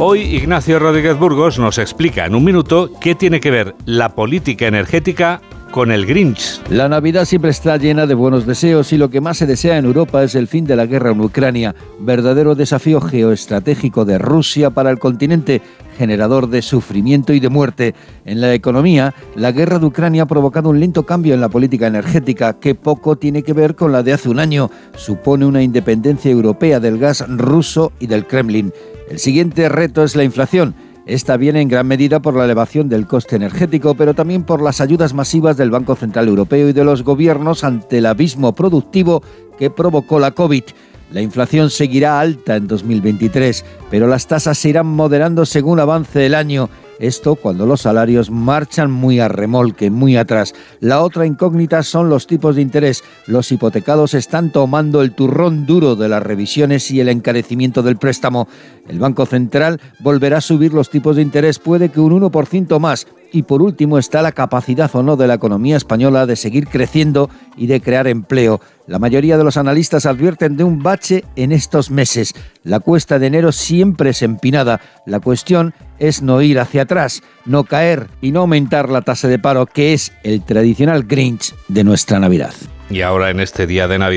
Hoy Ignacio Rodríguez Burgos nos explica en un minuto qué tiene que ver la política energética con el Grinch. La Navidad siempre está llena de buenos deseos y lo que más se desea en Europa es el fin de la guerra en Ucrania, verdadero desafío geoestratégico de Rusia para el continente, generador de sufrimiento y de muerte. En la economía, la guerra de Ucrania ha provocado un lento cambio en la política energética que poco tiene que ver con la de hace un año. Supone una independencia europea del gas ruso y del Kremlin. El siguiente reto es la inflación esta viene en gran medida por la elevación del coste energético, pero también por las ayudas masivas del Banco Central Europeo y de los gobiernos ante el abismo productivo que provocó la COVID. La inflación seguirá alta en 2023, pero las tasas se irán moderando según avance el año esto cuando los salarios marchan muy a remolque, muy atrás. La otra incógnita son los tipos de interés. Los hipotecados están tomando el turrón duro de las revisiones y el encarecimiento del préstamo. El Banco Central volverá a subir los tipos de interés, puede que un 1% más, y por último está la capacidad o no de la economía española de seguir creciendo y de crear empleo. La mayoría de los analistas advierten de un bache en estos meses. La cuesta de enero siempre es empinada. La cuestión es no ir hacia atrás, no caer y no aumentar la tasa de paro, que es el tradicional Grinch de nuestra Navidad. Y ahora en este día de Navidad